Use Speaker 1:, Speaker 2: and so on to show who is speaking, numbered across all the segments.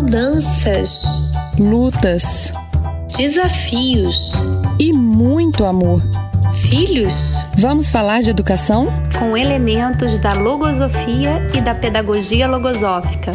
Speaker 1: mudanças,
Speaker 2: lutas,
Speaker 1: desafios
Speaker 2: e muito amor.
Speaker 1: Filhos?
Speaker 2: Vamos falar de educação?
Speaker 3: Com elementos da logosofia e da pedagogia logosófica.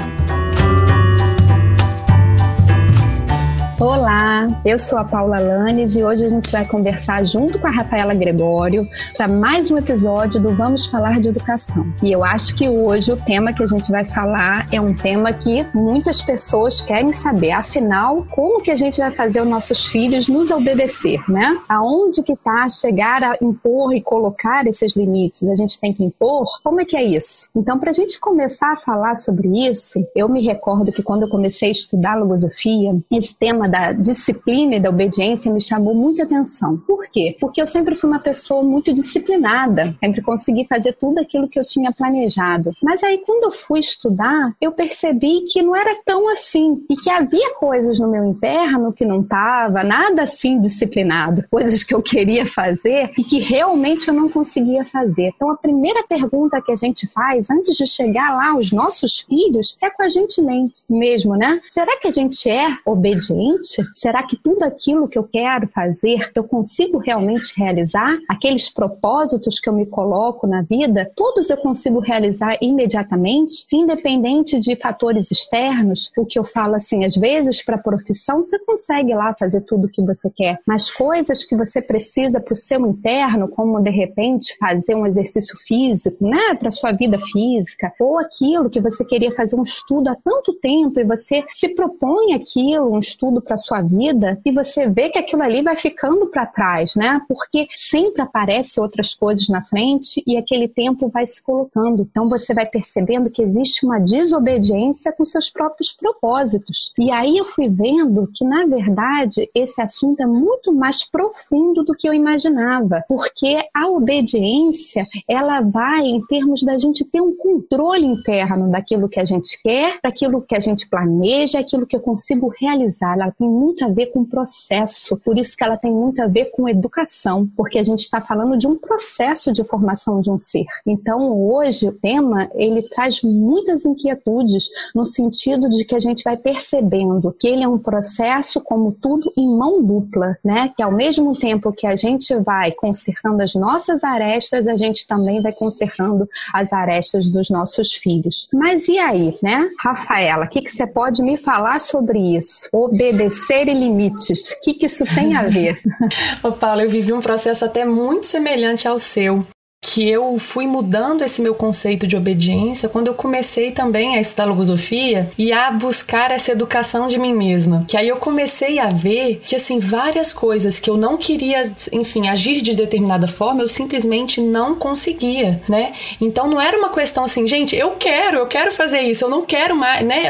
Speaker 4: Olá, eu sou a Paula Lanes e hoje a gente vai conversar junto com a Rafaela Gregório para mais um episódio do Vamos Falar de Educação. E eu acho que hoje o tema que a gente vai falar é um tema que muitas pessoas querem saber. Afinal, como que a gente vai fazer os nossos filhos nos obedecer, né? Aonde que tá chegar a impor e colocar esses limites? A gente tem que impor? Como é que é isso? Então, para a gente começar a falar sobre isso, eu me recordo que quando eu comecei a estudar logosofia, esse tema da disciplina e da obediência me chamou muita atenção. Por quê? Porque eu sempre fui uma pessoa muito disciplinada, sempre consegui fazer tudo aquilo que eu tinha planejado. Mas aí, quando eu fui estudar, eu percebi que não era tão assim e que havia coisas no meu interno que não estava nada assim disciplinado, coisas que eu queria fazer e que realmente eu não conseguia fazer. Então, a primeira pergunta que a gente faz antes de chegar lá aos nossos filhos é com a gente mesmo, né? Será que a gente é obediente? Será que tudo aquilo que eu quero fazer, eu consigo realmente realizar? Aqueles propósitos que eu me coloco na vida, todos eu consigo realizar imediatamente, independente de fatores externos? O que eu falo assim, às vezes para a profissão você consegue lá fazer tudo o que você quer, mas coisas que você precisa para o seu interno, como de repente fazer um exercício físico, né, para sua vida física, ou aquilo que você queria fazer um estudo há tanto tempo e você se propõe aquilo, um estudo para sua vida e você vê que aquilo ali vai ficando para trás, né? Porque sempre aparecem outras coisas na frente e aquele tempo vai se colocando. Então você vai percebendo que existe uma desobediência com seus próprios propósitos. E aí eu fui vendo que na verdade esse assunto é muito mais profundo do que eu imaginava, porque a obediência, ela vai em termos da gente ter um controle interno daquilo que a gente quer, daquilo que a gente planeja, aquilo que eu consigo realizar. Ela tem muito a ver com processo, por isso que ela tem muito a ver com educação, porque a gente está falando de um processo de formação de um ser. Então, hoje, o tema, ele traz muitas inquietudes no sentido de que a gente vai percebendo que ele é um processo, como tudo, em mão dupla, né? Que ao mesmo tempo que a gente vai consertando as nossas arestas, a gente também vai consertando as arestas dos nossos filhos. Mas e aí, né? Rafaela, o que, que você pode me falar sobre isso? Obedecer obedecer e limites. O que, que isso tem a ver?
Speaker 2: Ô, Paulo, eu vivi um processo até muito semelhante ao seu que eu fui mudando esse meu conceito de obediência quando eu comecei também a estudar logosofia e a buscar essa educação de mim mesma. Que aí eu comecei a ver que assim várias coisas que eu não queria, enfim, agir de determinada forma, eu simplesmente não conseguia, né? Então não era uma questão assim, gente, eu quero, eu quero fazer isso, eu não quero mais, né?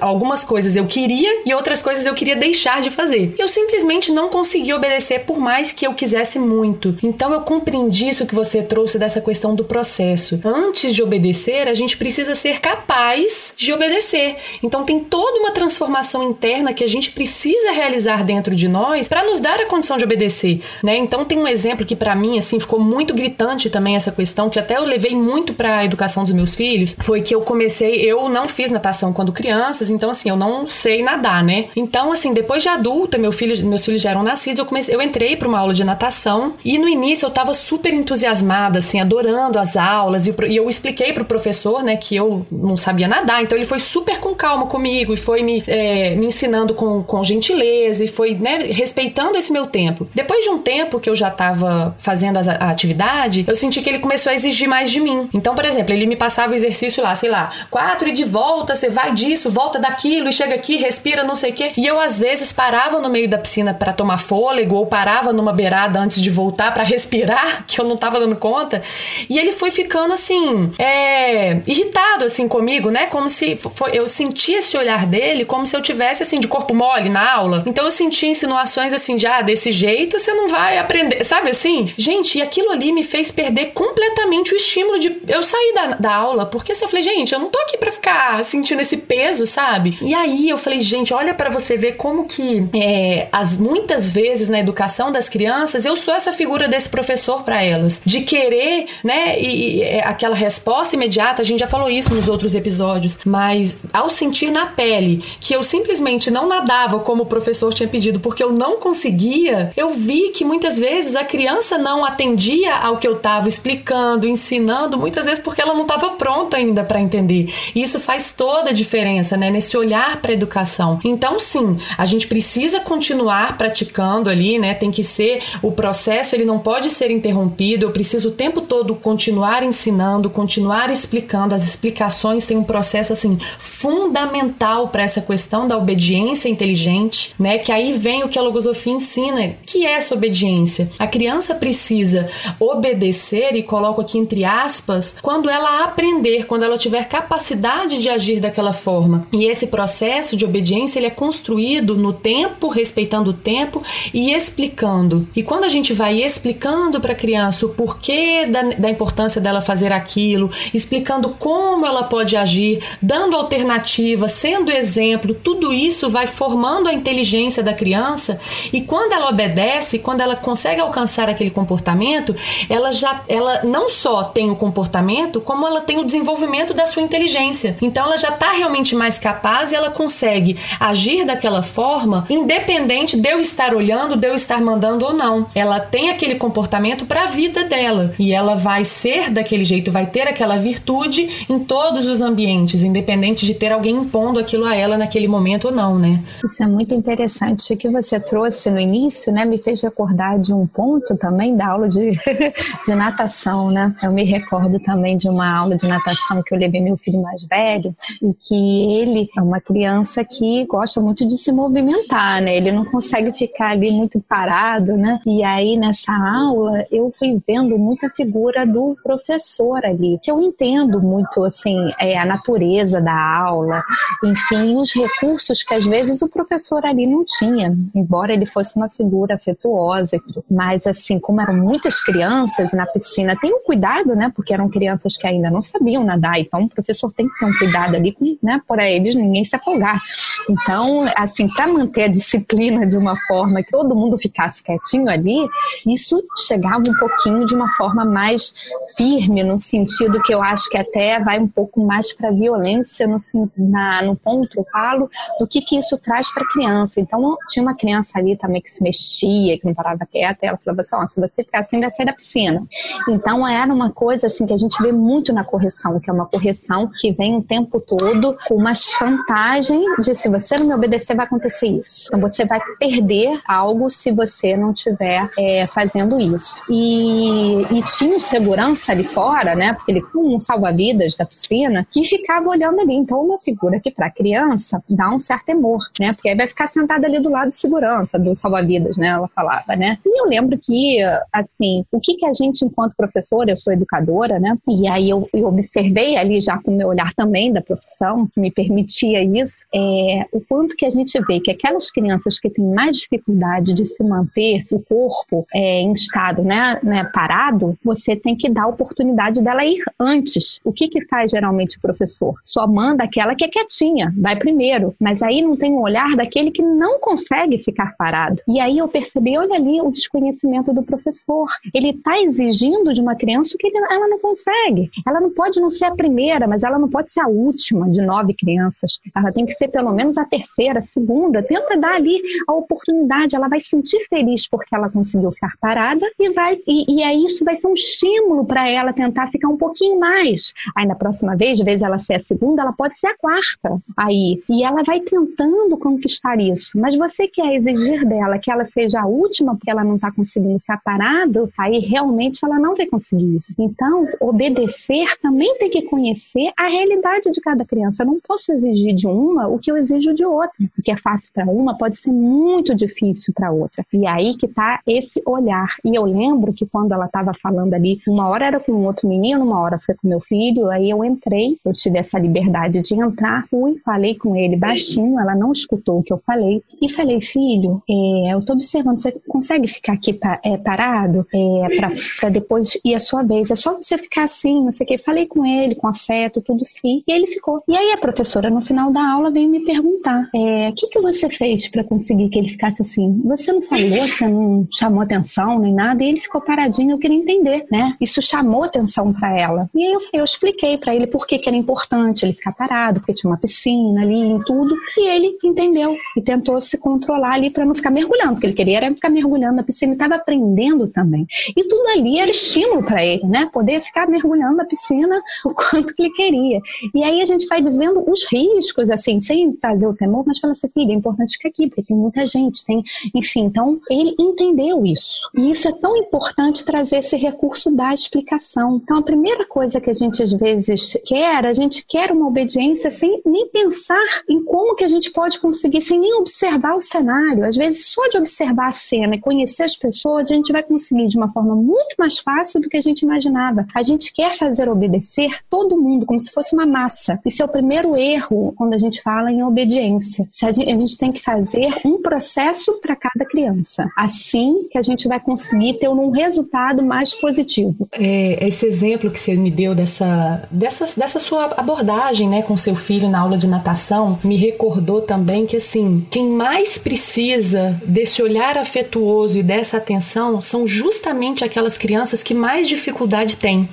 Speaker 2: Algumas coisas eu queria e outras coisas eu queria deixar de fazer. Eu simplesmente não conseguia obedecer por mais que eu quisesse muito. Então eu compreendi isso que você trouxe dessa questão do processo. Antes de obedecer, a gente precisa ser capaz de obedecer. Então tem toda uma transformação interna que a gente precisa realizar dentro de nós para nos dar a condição de obedecer, né? Então tem um exemplo que para mim assim ficou muito gritante também essa questão que até eu levei muito para a educação dos meus filhos, foi que eu comecei, eu não fiz natação quando crianças, então assim, eu não sei nadar, né? Então assim, depois de adulta, meu filho, meus filhos já eram nascidos, eu comecei, eu entrei para uma aula de natação e no início eu tava super entusiasmada assim, adorando as aulas. E, eu expliquei pro professor, né, que eu não sabia nadar. Então ele foi super com calma comigo e foi me, é, me ensinando com, com gentileza e foi, né, respeitando esse meu tempo. Depois de um tempo que eu já tava fazendo a, a atividade, eu senti que ele começou a exigir mais de mim. Então, por exemplo, ele me passava o exercício lá, sei lá, quatro e de volta, você vai disso, volta daquilo e chega aqui, respira, não sei o quê. E eu, às vezes, parava no meio da piscina para tomar fôlego ou parava numa beirada antes de voltar para respirar, que eu não tava dando conta conta. E ele foi ficando assim, é, irritado assim comigo, né? Como se foi, eu sentia esse olhar dele como se eu tivesse assim de corpo mole na aula. Então eu sentia insinuações assim de ah, desse jeito você não vai aprender, sabe assim? Gente, e aquilo ali me fez perder completamente o estímulo de eu sair da, da aula, porque assim, eu falei, gente, eu não tô aqui para ficar sentindo esse peso, sabe? E aí eu falei, gente, olha para você ver como que é, as muitas vezes na educação das crianças eu sou essa figura desse professor para elas, de querer, né, e, e, é, aquela resposta imediata, a gente já falou isso nos outros episódios, mas ao sentir na pele que eu simplesmente não nadava como o professor tinha pedido porque eu não conseguia, eu vi que muitas vezes a criança não atendia ao que eu estava explicando, ensinando, muitas vezes porque ela não estava pronta ainda para entender. E isso faz toda a diferença, né, nesse olhar para a educação. Então, sim, a gente precisa continuar praticando ali, né? Tem que ser o processo, ele não pode ser interrompido. Eu preciso o tempo todo continuar ensinando, continuar explicando. As explicações têm um processo assim fundamental para essa questão da obediência inteligente, né? Que aí vem o que a logosofia ensina, que é essa obediência. A criança precisa obedecer e coloco aqui entre aspas, quando ela aprender, quando ela tiver capacidade de agir daquela forma. E esse processo de obediência ele é construído no tempo, respeitando o tempo e explicando. E quando a gente vai explicando para a criança o porquê da, da importância dela fazer aquilo, explicando como ela pode agir, dando alternativa, sendo exemplo, tudo isso vai formando a inteligência da criança e quando ela obedece, quando ela consegue alcançar aquele comportamento, ela já ela não só tem o comportamento, como ela tem o desenvolvimento da sua inteligência. Então ela já está realmente mais capaz e ela consegue agir daquela forma, independente de eu estar olhando, de eu estar mandando ou não. Ela tem aquele comportamento para a vida dela e ela vai ser daquele jeito, vai ter aquela virtude em todos os ambientes, independente de ter alguém impondo aquilo a ela naquele momento ou não, né?
Speaker 4: Isso é muito interessante. O que você trouxe no início, né, me fez recordar de um ponto também da aula de, de natação, né? Eu me recordo também de uma aula de natação que eu levei meu filho mais velho e que ele é uma criança que gosta muito de se movimentar, né? Ele não consegue ficar ali muito parado, né? E aí nessa aula eu fui vendo muita figura do professor ali, que eu entendo muito assim é, a natureza da aula, enfim, os recursos que às vezes o professor ali não tinha, embora ele fosse uma figura afetuosa, mas assim como eram muitas crianças na piscina, tem um cuidado, né? Porque eram crianças que ainda não sabiam nadar, então o professor tem que ter um cuidado ali, né? Por eles ninguém se afogar. Então, assim, para manter a disciplina de uma forma que todo mundo ficasse quietinho ali, isso chegava um pouquinho de uma forma mais firme, no sentido que eu acho que até vai um pouco mais para violência no, na, no ponto eu falo, do que, que isso traz para a criança. Então, tinha uma criança ali também que se mexia, que não parava quieta, e ela falava assim: oh, se você ficar assim, vai sair da piscina. Então, era uma coisa assim que a gente vê muito na correção, que é uma correção que vem o tempo todo com uma chantagem de se você não me obedecer, vai acontecer isso. Então você vai perder algo se você não estiver é, fazendo isso. E, e tinha um segurança ali fora, né? Porque ele com um salva-vidas da piscina que ficava olhando ali. Então, uma figura que para criança dá um certo temor, né? Porque aí vai ficar sentada ali do lado de segurança do salva-vidas, né? Ela falava, né? E eu lembro que, assim, o que, que a gente, enquanto professora, eu sou educadora, né? E aí eu, eu observei ali já com o meu olhar também da profissão, que me permitia isso, é, o quanto que a gente vê que aquelas crianças que têm mais dificuldade de se manter o corpo é, em estado né, né, parado, você tem que dar a oportunidade dela ir antes. O que, que faz geralmente o professor? Só manda aquela que é quietinha, vai primeiro. Mas aí não tem o olhar daquele que não consegue ficar parado. E aí eu percebi, olha ali o desconhecimento do professor. Ele está exigindo de uma criança que ele, ela não consegue. Ela não pode não ser a primeira, mas ela não pode ser a última de nove crianças. Ela tem que ser pelo menos a terceira, a segunda. Tenta dar ali a oportunidade. Ela vai se sentir feliz porque ela conseguiu ficar parada e vai e, e aí isso vai ser um estímulo para ela tentar ficar um pouquinho mais. Aí na próxima vez, de vez ela ser a segunda, ela pode ser a quarta. Aí e ela vai tentando conquistar isso. Mas você quer exigir dela que ela seja a última porque ela não está conseguindo ficar parado, aí realmente ela não vai conseguir isso. Então obedecer também tem que conhecer a realidade de cada criança. Eu não posso exigir de uma o que eu exijo de outra. O que é fácil para uma pode ser muito difícil para outra. E aí que está esse olhar. E eu lembro que quando ela estava falando ali, uma hora era com um outro menino, uma hora foi com meu filho, aí eu entrei, eu tive essa liberdade de entrar, fui, falei com ele baixinho, ela não escutou o que eu falei, e falei, filho, é, eu tô observando, você consegue ficar aqui é, parado é, para depois ir a sua vez? É só você ficar assim, não sei o que. Falei com ele, com afeto, tudo sim, e ele ficou. E aí a professora, no final da aula, veio me perguntar: é, o que, que você fez para conseguir que ele ficasse assim? Você não falou, você não chamou atenção nem nada, e ele ficou paradinho. Eu queria entender, né? Isso chamou atenção para ela. E aí eu, eu expliquei para ele por que, que era importante ele ficar parado, porque tinha uma piscina ali e tudo. E ele entendeu e tentou se controlar ali para não ficar mergulhando, porque ele queria era ficar mergulhando na piscina, estava aprendendo também. E tudo ali era estímulo para ele, né? Poder ficar mergulhando na piscina o quanto que ele queria. E aí a gente vai dizendo os riscos, assim, sem trazer o temor, mas fala assim, filha, é importante ficar aqui, porque tem muita gente, tem, enfim. Então, ele entendeu isso. E isso é tão importante trazer esse recurso da explicação. Então, a primeira coisa que a gente às vezes quer, a gente quer uma obediência sem nem pensar em como que a gente pode conseguir, sem nem observar o cenário. Às vezes, só de observar a cena e conhecer as pessoas, a gente vai conseguir de uma forma muito mais fácil do que a gente imaginava. A gente quer fazer obedecer todo mundo, como se fosse uma massa. Isso é o primeiro erro quando a gente fala em obediência. A gente tem que fazer um processo para cada criança. Assim que a gente vai conseguir ter um resultado mais positivo.
Speaker 2: É, esse exemplo que você me deu dessa, dessa, dessa sua abordagem né, com seu filho na aula de natação me recordou também que assim, quem mais precisa desse olhar afetuoso e dessa atenção são justamente aquelas crianças que mais dificuldade têm.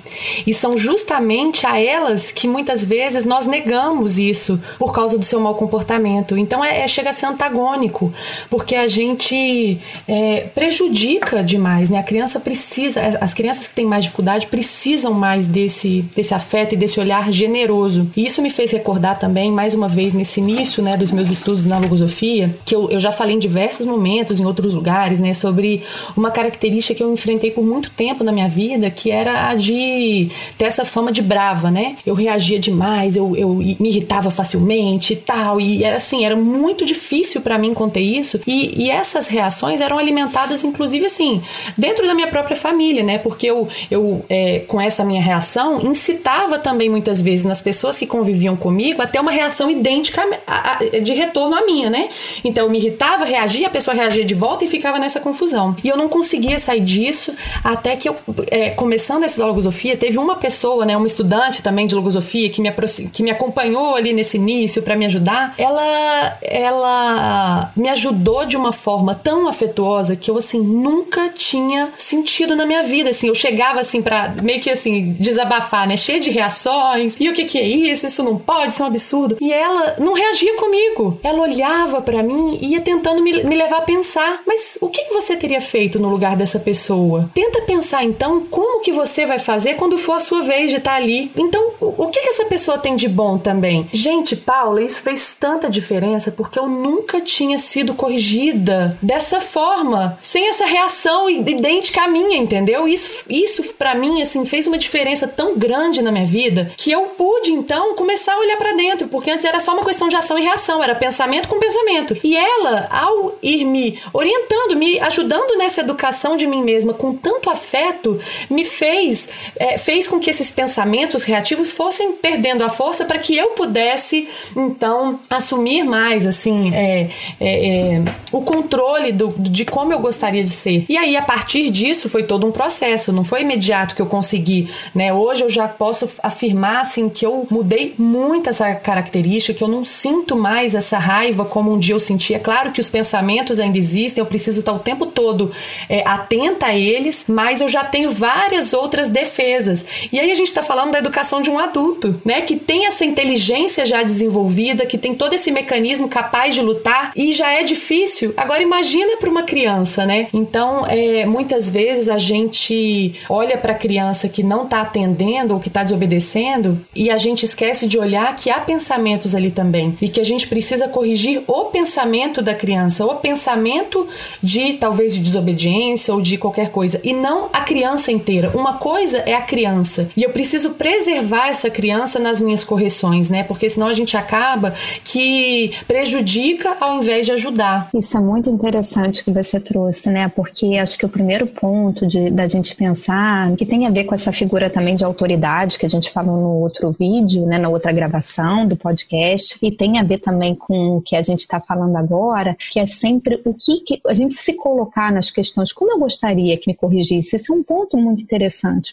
Speaker 2: E são justamente a elas que muitas vezes nós negamos isso por causa do seu mau comportamento. Então é, é chega a ser antagônico, porque a gente é, prejudica demais, né? A criança precisa, as crianças que têm mais dificuldade precisam mais desse, desse afeto e desse olhar generoso. E isso me fez recordar também, mais uma vez, nesse início né, dos meus estudos na logosofia, que eu, eu já falei em diversos momentos, em outros lugares, né, sobre uma característica que eu enfrentei por muito tempo na minha vida, que era a de ter essa fama de brava, né? Eu reagia demais, eu, eu me irritava facilmente e tal, e era assim, era muito difícil para mim conter isso, e, e essas reações eram alimentadas, inclusive, assim, dentro da minha própria família, né? Porque eu, eu é, com essa minha reação, incitava também muitas vezes nas pessoas que conviviam comigo até uma reação idêntica a, a, de retorno à minha, né? Então eu me irritava, reagia, a pessoa reagia de volta e ficava nessa confusão. E eu não conseguia sair disso até que eu, é, começando a estudar logosofia, teve uma pessoa, né, uma estudante também de logosofia que me, que me acompanhou ali nesse início para me ajudar. Ela, ela me ajudou de uma forma tão afetuosa que eu assim nunca tinha sentido na minha vida. Assim, eu chegava assim para meio que assim desabafar, né, cheia de reações. E o que que é isso? Isso não pode, isso é um absurdo. E ela não reagia comigo. Ela olhava para mim e ia tentando me, me levar a pensar. Mas o que, que você teria feito no lugar dessa pessoa? Tenta pensar então como que você vai fazer quando for a sua vez de estar tá ali. Então, o que que essa pessoa tem de bom também? Gente, Paula, isso fez tanta diferença porque eu nunca tinha sido corrigida dessa forma, sem essa reação idêntica à minha, entendeu? Isso, isso para mim assim fez uma diferença tão grande na minha vida que eu pude então começar a olhar para dentro, porque antes era só uma questão de ação e reação, era pensamento com pensamento. E ela, ao ir me orientando, me ajudando nessa educação de mim mesma com tanto afeto, me fez é, fez com que esses pensamentos reativos fossem perdendo a força para que eu pudesse então assumir mais assim é, é, é, o controle do, de como eu gostaria de ser. E aí a partir disso foi todo um processo, não foi imediato que eu consegui, né? Hoje eu já posso afirmar assim que eu mudei muito essa característica, que eu não sinto mais essa raiva como um dia eu sentia. É claro que os pensamentos ainda existem, eu preciso estar o tempo todo é, atenta a eles, mas eu já tenho várias outras defesas. E aí a gente está falando da educação de um adulto, né? Que tem essa inteligência já desenvolvida, que tem todo esse mecanismo capaz de lutar e já é difícil. Agora imagina para uma criança, né? Então, é, muitas vezes a gente olha para a criança que não está atendendo ou que está desobedecendo e a gente esquece de olhar que há pensamentos ali também e que a gente precisa corrigir o pensamento da criança, o pensamento de talvez de desobediência ou de qualquer coisa e não a criança inteira. Uma coisa é a criança e eu preciso preservar essa criança nas minhas correções, né? Porque senão a gente acaba que prejudica ao invés de ajudar.
Speaker 4: Isso é muito interessante que você trouxe, né? Porque acho que o primeiro ponto de, da gente pensar, que tem a ver com essa figura também de autoridade que a gente falou no outro vídeo, né? Na outra gravação do podcast, e tem a ver também com o que a gente está falando agora, que é sempre o que, que a gente se colocar nas questões, como eu gostaria que me corrigisse. Isso é um ponto muito interessante,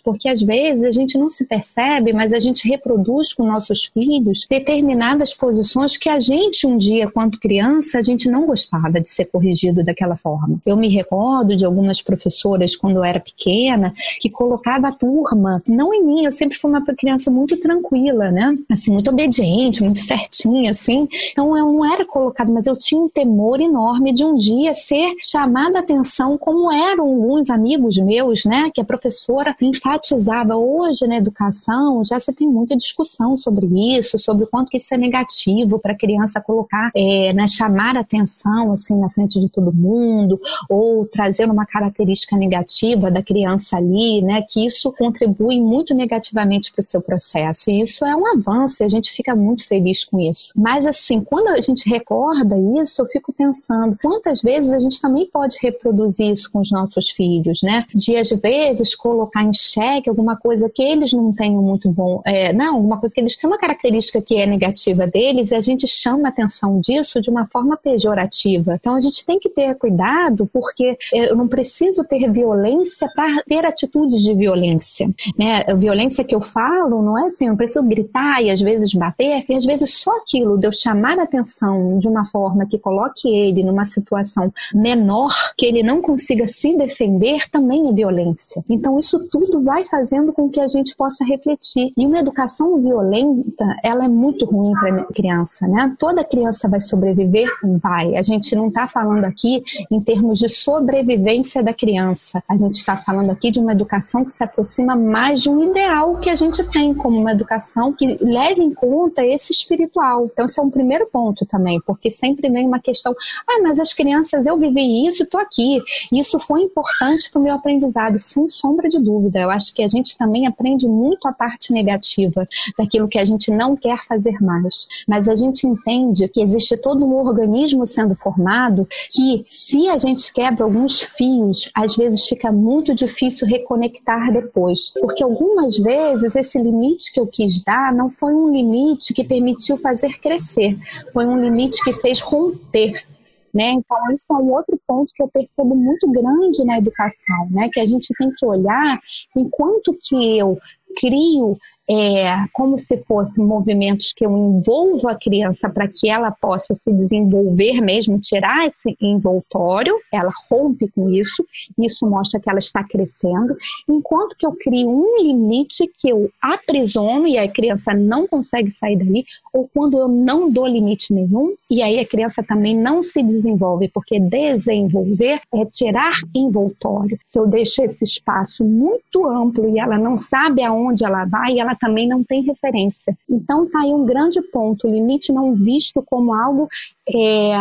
Speaker 4: porque às vezes a gente não se percebe, mas a gente reproduz com nossos filhos determinadas posições que a gente um dia, quando criança, a gente não gostava de ser corrigido daquela forma. Eu me recordo de algumas professoras quando eu era pequena pequena, que colocava a turma, não em mim, eu sempre fui uma criança muito tranquila, né? Assim, muito obediente, muito certinha, assim. Então eu não era colocada, mas eu tinha um temor enorme de um dia ser chamada a atenção, como eram alguns amigos meus, né? Que a professora enfatizava hoje na educação, já se tem muita discussão sobre isso, sobre o quanto que isso é negativo para a criança colocar, é, né, chamar atenção assim na frente de todo mundo, ou trazer uma característica negativa da criança ali, né? Que isso contribui muito negativamente para o seu processo. E isso é um avanço e a gente fica muito feliz com isso. Mas assim, quando a gente recorda isso, eu fico pensando quantas vezes a gente também pode reproduzir isso com os nossos filhos, né? De às vezes colocar em xeque alguma coisa que eles não tenham muito bom, é, não, alguma coisa que eles têm uma característica que é negativa deles e a gente chama a atenção disso de uma forma pejorativa. Então a gente tem que ter cuidado porque eu não preciso ter violência para ter atitudes de violência, né? A violência que eu falo não é assim, eu preciso gritar e às vezes bater, e às vezes só aquilo de eu chamar a atenção de uma forma que coloque ele numa situação menor, que ele não consiga se defender, também é violência. Então isso tudo vai fazendo com que a gente possa refletir. E uma educação violenta, ela é muito ruim para criança, né? Toda criança vai sobreviver com o pai. A gente não está falando aqui em termos de sobrevivência da criança. A gente está falando aqui de uma educação que se aproxima mais de um ideal que a gente tem como uma educação que leve em conta esse espiritual. Então, esse é um primeiro ponto também, porque sempre vem uma questão: ah, mas as crianças, eu vivi isso, estou aqui. Isso foi importante para o meu aprendizado, sem sombra de dúvida. Eu acho que a gente também aprende muito a parte negativa daquilo que a gente não quer fazer mais. Mas a gente entende que existe todo um organismo sendo formado que, se a gente quebra alguns fios, às vezes fica muito difícil reconectar depois. Porque algumas vezes esse limite que eu quis dar não foi um limite que permitiu fazer crescer, foi um limite que fez romper. Né? Então, isso é um outro ponto que eu percebo muito grande na educação, né? que a gente tem que olhar enquanto que eu crio é, como se fossem movimentos que eu envolvo a criança para que ela possa se desenvolver mesmo, tirar esse envoltório, ela rompe com isso, isso mostra que ela está crescendo, enquanto que eu crio um limite que eu aprisiono e a criança não consegue sair dali, ou quando eu não dou limite nenhum, e aí a criança também não se desenvolve, porque desenvolver é tirar envoltório. Se eu deixo esse espaço muito amplo e ela não sabe aonde ela vai, ela também não tem referência. Então tá aí um grande ponto, o limite não visto como algo é,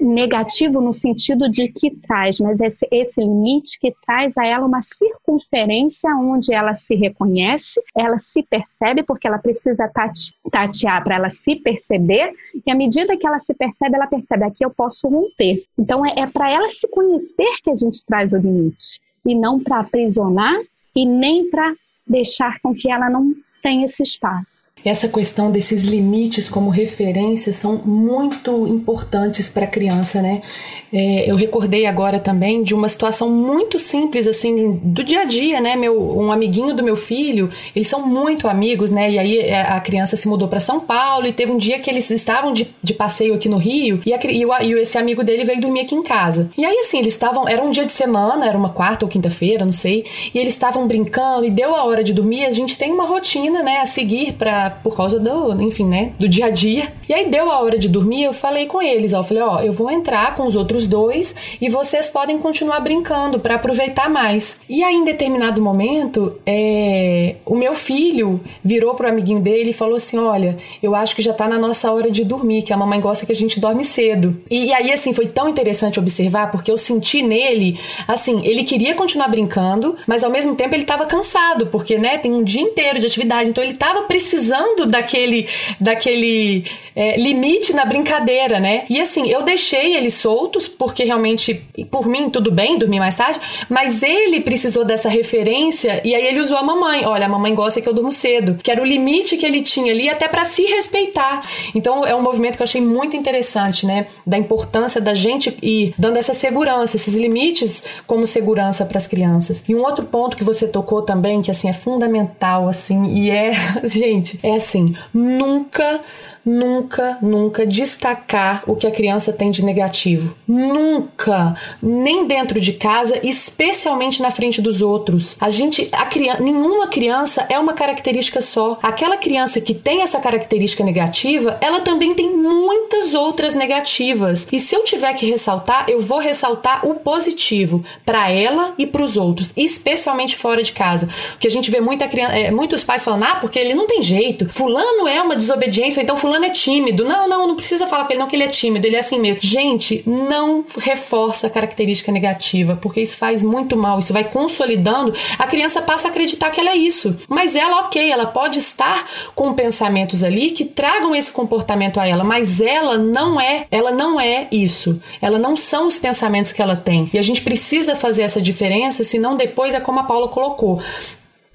Speaker 4: negativo no sentido de que traz, mas esse, esse limite que traz a ela uma circunferência onde ela se reconhece, ela se percebe, porque ela precisa tati, tatear para ela se perceber, e à medida que ela se percebe, ela percebe aqui eu posso romper. Então é, é para ela se conhecer que a gente traz o limite, e não para aprisionar e nem para deixar com que ela não tenha esse espaço.
Speaker 2: Essa questão desses limites como referência são muito importantes para a criança, né? É, eu recordei agora também de uma situação muito simples, assim, do dia a dia, né? Meu, um amiguinho do meu filho, eles são muito amigos, né? E aí é, a criança se mudou para São Paulo e teve um dia que eles estavam de, de passeio aqui no Rio e, a, e, o, e esse amigo dele veio dormir aqui em casa. E aí, assim, eles estavam, era um dia de semana, era uma quarta ou quinta-feira, não sei, e eles estavam brincando e deu a hora de dormir. A gente tem uma rotina, né, a seguir para por causa do, enfim, né, do dia a dia. E aí deu a hora de dormir, eu falei com eles, ó, eu falei, ó, eu vou entrar com os outros dois e vocês podem continuar brincando para aproveitar mais. E aí em determinado momento, é, o meu filho virou pro amiguinho dele e falou assim, olha, eu acho que já tá na nossa hora de dormir, que a mamãe gosta que a gente dorme cedo. E, e aí assim foi tão interessante observar porque eu senti nele, assim, ele queria continuar brincando, mas ao mesmo tempo ele tava cansado, porque né, tem um dia inteiro de atividade, então ele tava precisando passando daquele, daquele é, limite na brincadeira, né? E assim, eu deixei eles soltos, porque realmente, por mim, tudo bem dormir mais tarde, mas ele precisou dessa referência e aí ele usou a mamãe. Olha, a mamãe gosta que eu durmo cedo, que era o limite que ele tinha ali, até para se respeitar. Então, é um movimento que eu achei muito interessante, né? Da importância da gente ir dando essa segurança, esses limites como segurança para as crianças. E um outro ponto que você tocou também, que assim é fundamental, assim, e é, gente, é assim, nunca nunca, nunca destacar o que a criança tem de negativo. Nunca, nem dentro de casa, especialmente na frente dos outros. A gente, a criança, nenhuma criança é uma característica só. Aquela criança que tem essa característica negativa, ela também tem muitas outras negativas. E se eu tiver que ressaltar, eu vou ressaltar o positivo para ela e para os outros, especialmente fora de casa. Porque a gente vê muita criança, é, muitos pais falando: "Ah, porque ele não tem jeito. Fulano é uma desobediência, ou então fulano é tímido". Não, não, não precisa falar para ele não que ele é tímido, ele é assim mesmo. Gente, não reforça a característica negativa, porque isso faz muito mal, isso vai consolidando, a criança passa a acreditar que ela é isso. Mas ela, OK, ela pode estar com pensamentos ali que tragam esse comportamento a ela, mas ela não é, ela não é isso. Ela não são os pensamentos que ela tem. E a gente precisa fazer essa diferença, senão depois é como a Paula colocou.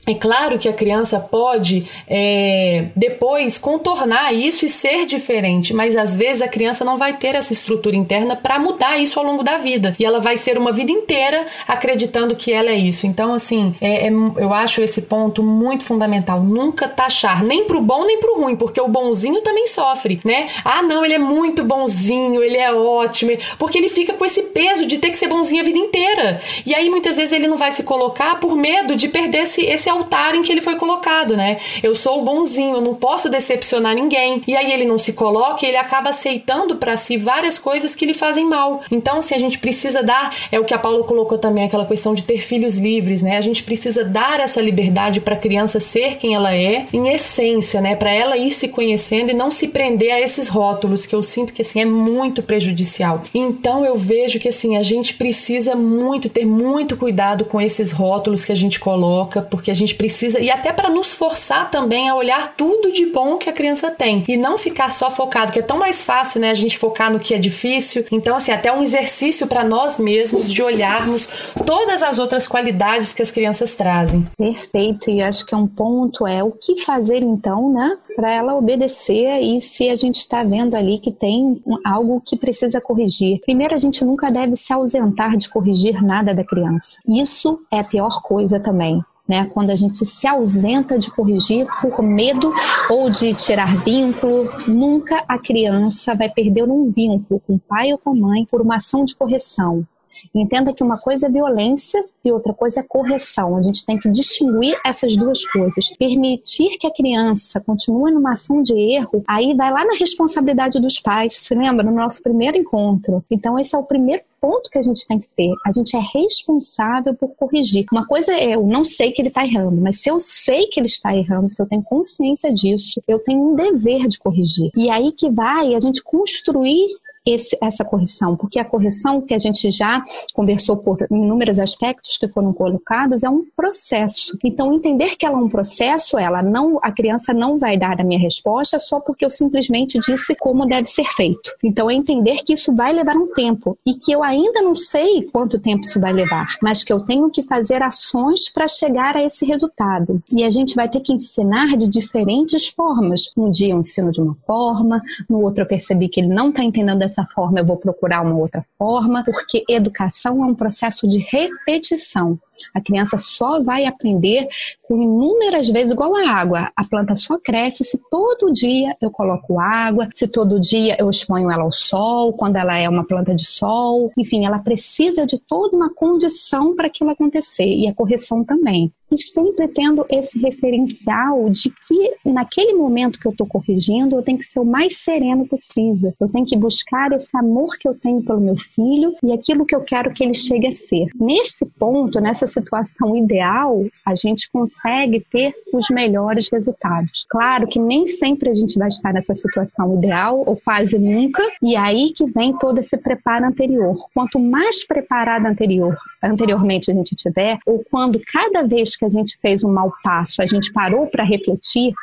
Speaker 2: É claro que a criança pode é, depois contornar isso e ser diferente, mas às vezes a criança não vai ter essa estrutura interna para mudar isso ao longo da vida e ela vai ser uma vida inteira acreditando que ela é isso. Então, assim, é, é, eu acho esse ponto muito fundamental. Nunca taxar nem pro bom nem pro ruim, porque o bonzinho também sofre, né? Ah, não, ele é muito bonzinho, ele é ótimo, porque ele fica com esse peso de ter que ser bonzinho a vida inteira. E aí muitas vezes ele não vai se colocar por medo de perder esse, esse altar em que ele foi colocado, né? Eu sou o bonzinho, eu não posso decepcionar ninguém. E aí ele não se coloca e ele acaba aceitando para si várias coisas que lhe fazem mal. Então, assim, a gente precisa dar, é o que a Paula colocou também, aquela questão de ter filhos livres, né? A gente precisa dar essa liberdade para a criança ser quem ela é, em essência, né? Para ela ir se conhecendo e não se prender a esses rótulos que eu sinto que assim é muito prejudicial. Então, eu vejo que assim a gente precisa muito ter muito cuidado com esses rótulos que a gente coloca, porque a gente gente precisa, e até para nos forçar também a olhar tudo de bom que a criança tem e não ficar só focado, que é tão mais fácil, né, a gente focar no que é difícil. Então, assim, até um exercício para nós mesmos de olharmos todas as outras qualidades que as crianças trazem.
Speaker 4: Perfeito, e acho que é um ponto é o que fazer então, né, para ela obedecer e se a gente está vendo ali que tem algo que precisa corrigir. Primeiro, a gente nunca deve se ausentar de corrigir nada da criança. Isso é a pior coisa também né? Quando a gente se ausenta de corrigir por medo ou de tirar vínculo, nunca a criança vai perder um vínculo com o pai ou com a mãe por uma ação de correção. Entenda que uma coisa é violência e outra coisa é correção. A gente tem que distinguir essas duas coisas. Permitir que a criança continue numa ação de erro, aí vai lá na responsabilidade dos pais. Se lembra no nosso primeiro encontro? Então esse é o primeiro ponto que a gente tem que ter. A gente é responsável por corrigir. Uma coisa é eu não sei que ele está errando, mas se eu sei que ele está errando, se eu tenho consciência disso, eu tenho um dever de corrigir. E aí que vai a gente construir esse, essa correção, porque a correção que a gente já conversou por inúmeros aspectos que foram colocados é um processo. Então, entender que ela é um processo, ela não, a criança não vai dar a minha resposta só porque eu simplesmente disse como deve ser feito. Então, é entender que isso vai levar um tempo e que eu ainda não sei quanto tempo isso vai levar, mas que eu tenho que fazer ações para chegar a esse resultado. E a gente vai ter que ensinar de diferentes formas. Um dia eu ensino de uma forma, no outro eu percebi que ele não está entendendo forma, eu vou procurar uma outra forma, porque educação é um processo de repetição. A criança só vai aprender com inúmeras vezes, igual a água. A planta só cresce se todo dia eu coloco água, se todo dia eu exponho ela ao sol, quando ela é uma planta de sol. Enfim, ela precisa de toda uma condição para aquilo acontecer e a correção também e sempre tendo esse referencial de que naquele momento que eu estou corrigindo, eu tenho que ser o mais sereno possível. Eu tenho que buscar esse amor que eu tenho pelo meu filho e aquilo que eu quero que ele chegue a ser. Nesse ponto, nessa situação ideal, a gente consegue ter os melhores resultados. Claro que nem sempre a gente vai estar nessa situação ideal, ou quase nunca, e aí que vem todo esse preparo anterior. Quanto mais preparado anterior, anteriormente a gente tiver, ou quando cada vez que a gente fez um mau passo, a gente parou para refletir,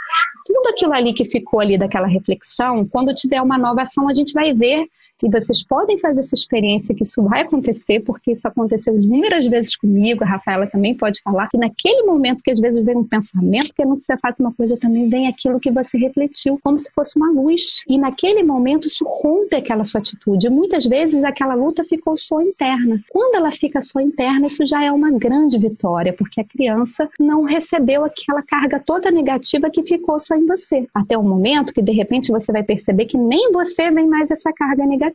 Speaker 4: tudo aquilo ali que ficou ali daquela reflexão, quando tiver uma nova ação, a gente vai ver E vocês podem fazer essa experiência que isso vai acontecer, porque isso aconteceu inúmeras vezes comigo, a Rafaela também pode falar, que naquele momento que às vezes vem um pensamento, que não que você faça uma coisa também, vem aquilo que você refletiu, como se fosse uma luz. E naquele momento isso rompe aquela sua atitude. muitas vezes aquela luta ficou só interna. Quando ela fica só interna, isso já é uma grande vitória, porque a criança não recebeu aquela carga toda negativa que ficou só em você. Até o momento que de repente você vai perceber que nem você vem mais essa carga negativa.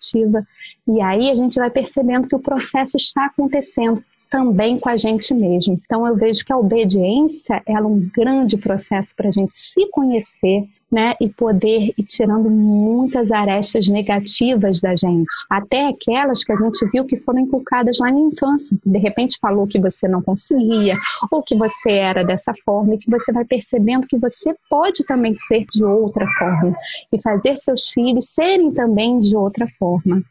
Speaker 4: E aí a gente vai percebendo que o processo está acontecendo também com a gente mesmo. Então eu vejo que a obediência é um grande processo para a gente se conhecer, né, e poder ir tirando muitas arestas negativas da gente, até aquelas que a gente viu que foram inculcadas lá na infância. De repente falou que você não conseguia, ou que você era dessa forma, e que você vai percebendo que você pode também ser de outra forma e fazer seus filhos serem também de outra forma.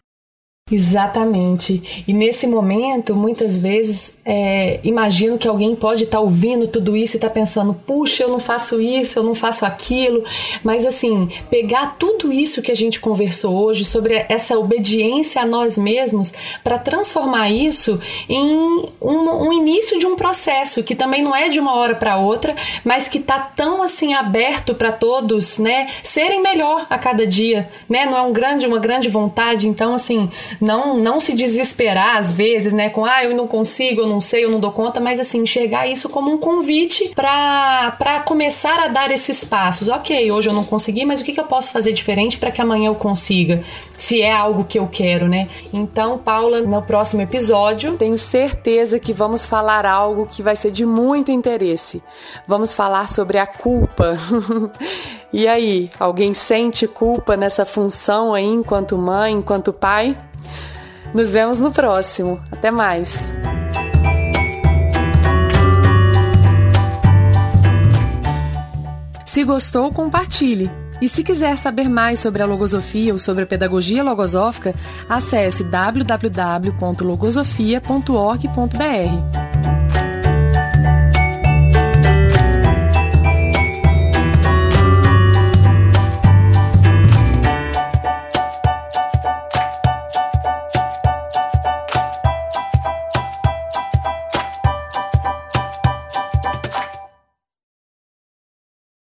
Speaker 2: Exatamente. E nesse momento, muitas vezes, é, imagino que alguém pode estar tá ouvindo tudo isso e estar tá pensando: puxa, eu não faço isso, eu não faço aquilo. Mas, assim, pegar tudo isso que a gente conversou hoje sobre essa obediência a nós mesmos para transformar isso em um, um, início de um processo que também não é de uma hora para outra, mas que está tão assim aberto para todos, né, serem melhor a cada dia, né? Não é um grande, uma grande vontade. Então, assim não não se desesperar às vezes, né, com ah, eu não consigo, eu não sei, eu não dou conta, mas assim, enxergar isso como um convite para começar a dar esses passos. OK, hoje eu não consegui, mas o que, que eu posso fazer diferente para que amanhã eu consiga? Se é algo que eu quero, né? Então, Paula, no próximo episódio, tenho certeza que vamos falar algo que vai ser de muito interesse. Vamos falar sobre a culpa. e aí, alguém sente culpa nessa função aí enquanto mãe, enquanto pai? Nos vemos no próximo. Até mais. Se gostou, compartilhe. E se quiser saber mais sobre a logosofia ou sobre a pedagogia logosófica, acesse www.logosofia.org.br.